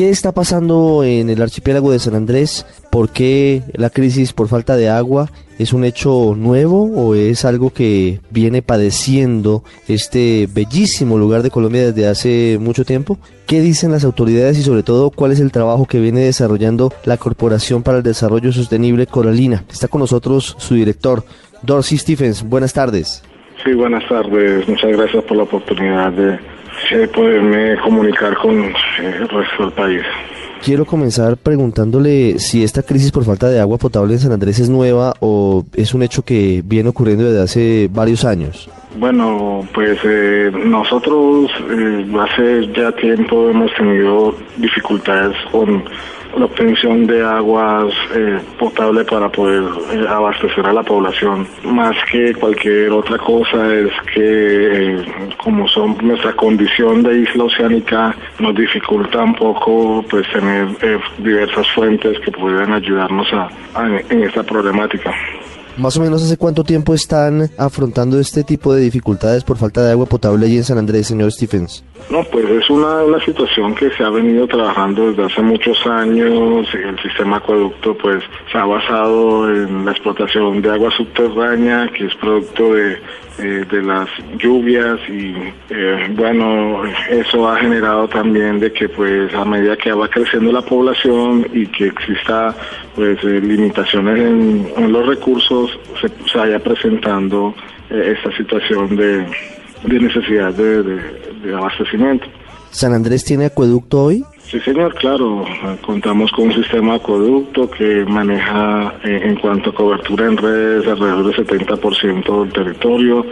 ¿Qué está pasando en el archipiélago de San Andrés? ¿Por qué la crisis por falta de agua es un hecho nuevo o es algo que viene padeciendo este bellísimo lugar de Colombia desde hace mucho tiempo? ¿Qué dicen las autoridades y sobre todo cuál es el trabajo que viene desarrollando la Corporación para el Desarrollo Sostenible Coralina? Está con nosotros su director, Dorsey Stephens. Buenas tardes. Sí, buenas tardes. Muchas gracias por la oportunidad de poderme comunicar con el resto del país. Quiero comenzar preguntándole si esta crisis por falta de agua potable en San Andrés es nueva o es un hecho que viene ocurriendo desde hace varios años. Bueno, pues eh, nosotros eh, hace ya tiempo hemos tenido dificultades con la obtención de aguas eh, potable para poder eh, abastecer a la población. Más que cualquier otra cosa es que eh, como son nuestra condición de isla oceánica nos dificulta un poco pues tener diversas fuentes que puedan ayudarnos a, en esta problemática. Más o menos hace cuánto tiempo están afrontando este tipo de dificultades por falta de agua potable allí en San Andrés, señor Stephens. No, pues es una, una situación que se ha venido trabajando desde hace muchos años. El sistema acueducto pues se ha basado en la explotación de agua subterránea, que es producto de, eh, de las lluvias y eh, bueno, eso ha generado también de que pues a medida que va creciendo la población y que exista pues eh, limitaciones en, los recursos, se, se vaya presentando esta situación de, de necesidad de de abastecimiento. ¿San Andrés tiene acueducto hoy? Sí, señor, claro. Contamos con un sistema acueducto que maneja eh, en cuanto a cobertura en redes alrededor del 70% del territorio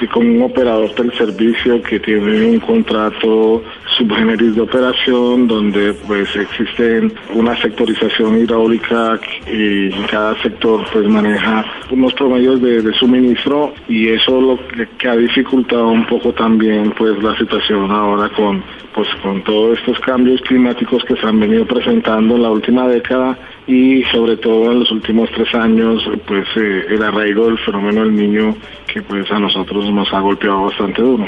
y con un operador del servicio que tiene un contrato subgeneris de operación donde pues existe una sectorización hidráulica y cada sector pues maneja unos promedios de, suministro y eso lo que, ha dificultado un poco también pues la situación ahora con pues con todos estos cambios climáticos que se han venido presentando en la última década y sobre todo en los últimos tres años pues eh, el arraigo del fenómeno del niño que pues a nosotros nos ha golpeado bastante duro.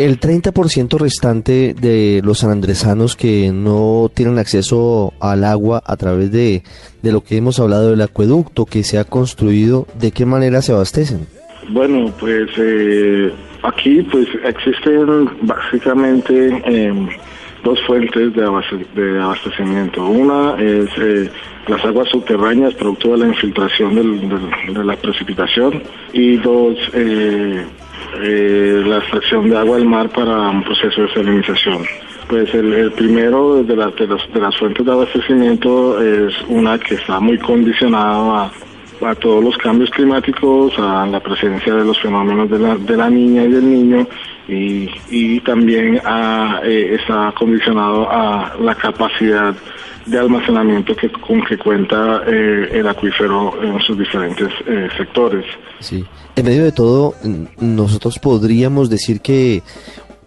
El 30% restante de los sanandresanos que no tienen acceso al agua a través de, de lo que hemos hablado del acueducto que se ha construido, ¿de qué manera se abastecen? Bueno, pues eh, aquí pues existen básicamente em, dos fuentes de, abastecimiento. Una es eh, las aguas subterráneas producto de la infiltración de la precipitación y dos, eh, eh, la extracción de agua del mar para un proceso de salinización. Pues el, primero de, de, de, las fuentes de abastecimiento es una que está muy condicionada a, a todos los cambios climáticos, a la presencia de los fenómenos de la, de la niña y del niño y, y también a, eh, está condicionado a la capacidad de almacenamiento que, con que cuenta eh, el acuífero en sus diferentes eh, sectores. Sí. En medio de todo, nosotros podríamos decir que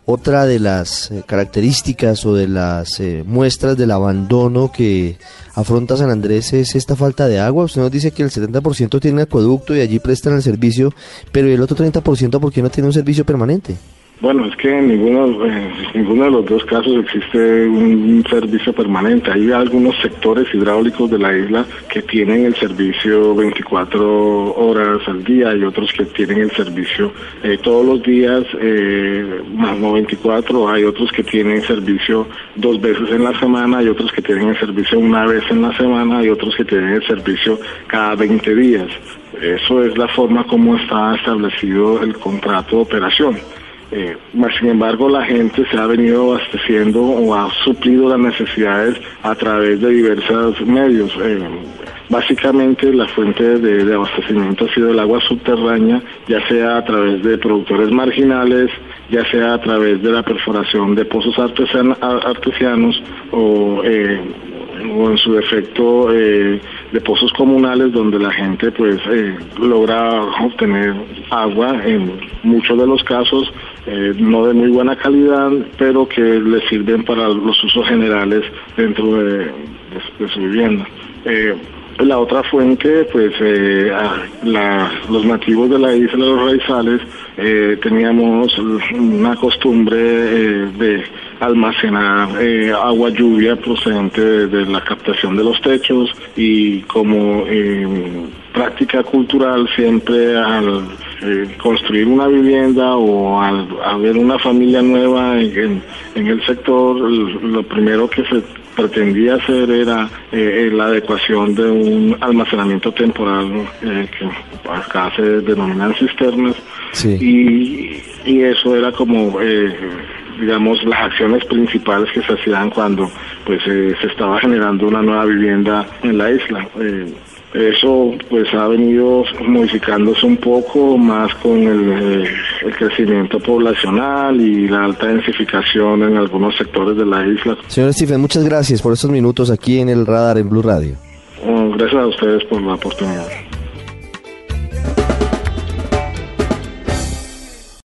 otra de las eh, características o de las muestras del abandono que afronta San Andrés es esta falta de agua. Usted nos dice que el 70% tiene acueducto y allí prestan el servicio, pero el otro 30% ¿por qué no tiene un servicio permanente? Bueno, es que en ninguno, ninguno de los dos casos existe un servicio permanente. Hay algunos sectores hidráulicos de la isla que tienen el servicio 24 horas al día y otros que tienen el servicio eh, todos los días, eh, más no 24. Hay otros que tienen servicio dos veces en la semana y otros que tienen el servicio una vez en la semana y otros que tienen el servicio cada 20 días. Eso es la forma como está establecido el contrato de operación. Eh, sin embargo, la gente se ha venido abasteciendo o ha suplido las necesidades a través de diversos medios. Eh, básicamente, la fuente de, abastecimiento ha sido el agua subterránea, ya sea a través de productores marginales, ya sea a través de la perforación de pozos artesianos o, eh, o en su defecto eh, de pozos comunales donde la gente pues eh, logra obtener agua en muchos de los casos eh, no de muy buena calidad pero que le sirven para los usos generales dentro de, su vivienda. La otra fuente, pues los nativos de la isla de los Raizales teníamos una costumbre de almacenar eh, agua lluvia procedente de, la captación de los techos y como eh, práctica cultural siempre al eh, construir una vivienda o al haber una familia nueva en, el sector, lo primero que se pretendía hacer era la adecuación de un almacenamiento temporal que acá se denominan cisternas y, y, eso era como digamos, las acciones principales que se hacían cuando pues eh, se estaba generando una nueva vivienda en la isla. Eso pues ha venido modificándose un poco más con el, eh, el, crecimiento poblacional y la alta densificación en algunos sectores de la isla. Señor Stephen, muchas gracias por estos minutos aquí en el radar en Blue Radio. gracias a ustedes por la oportunidad.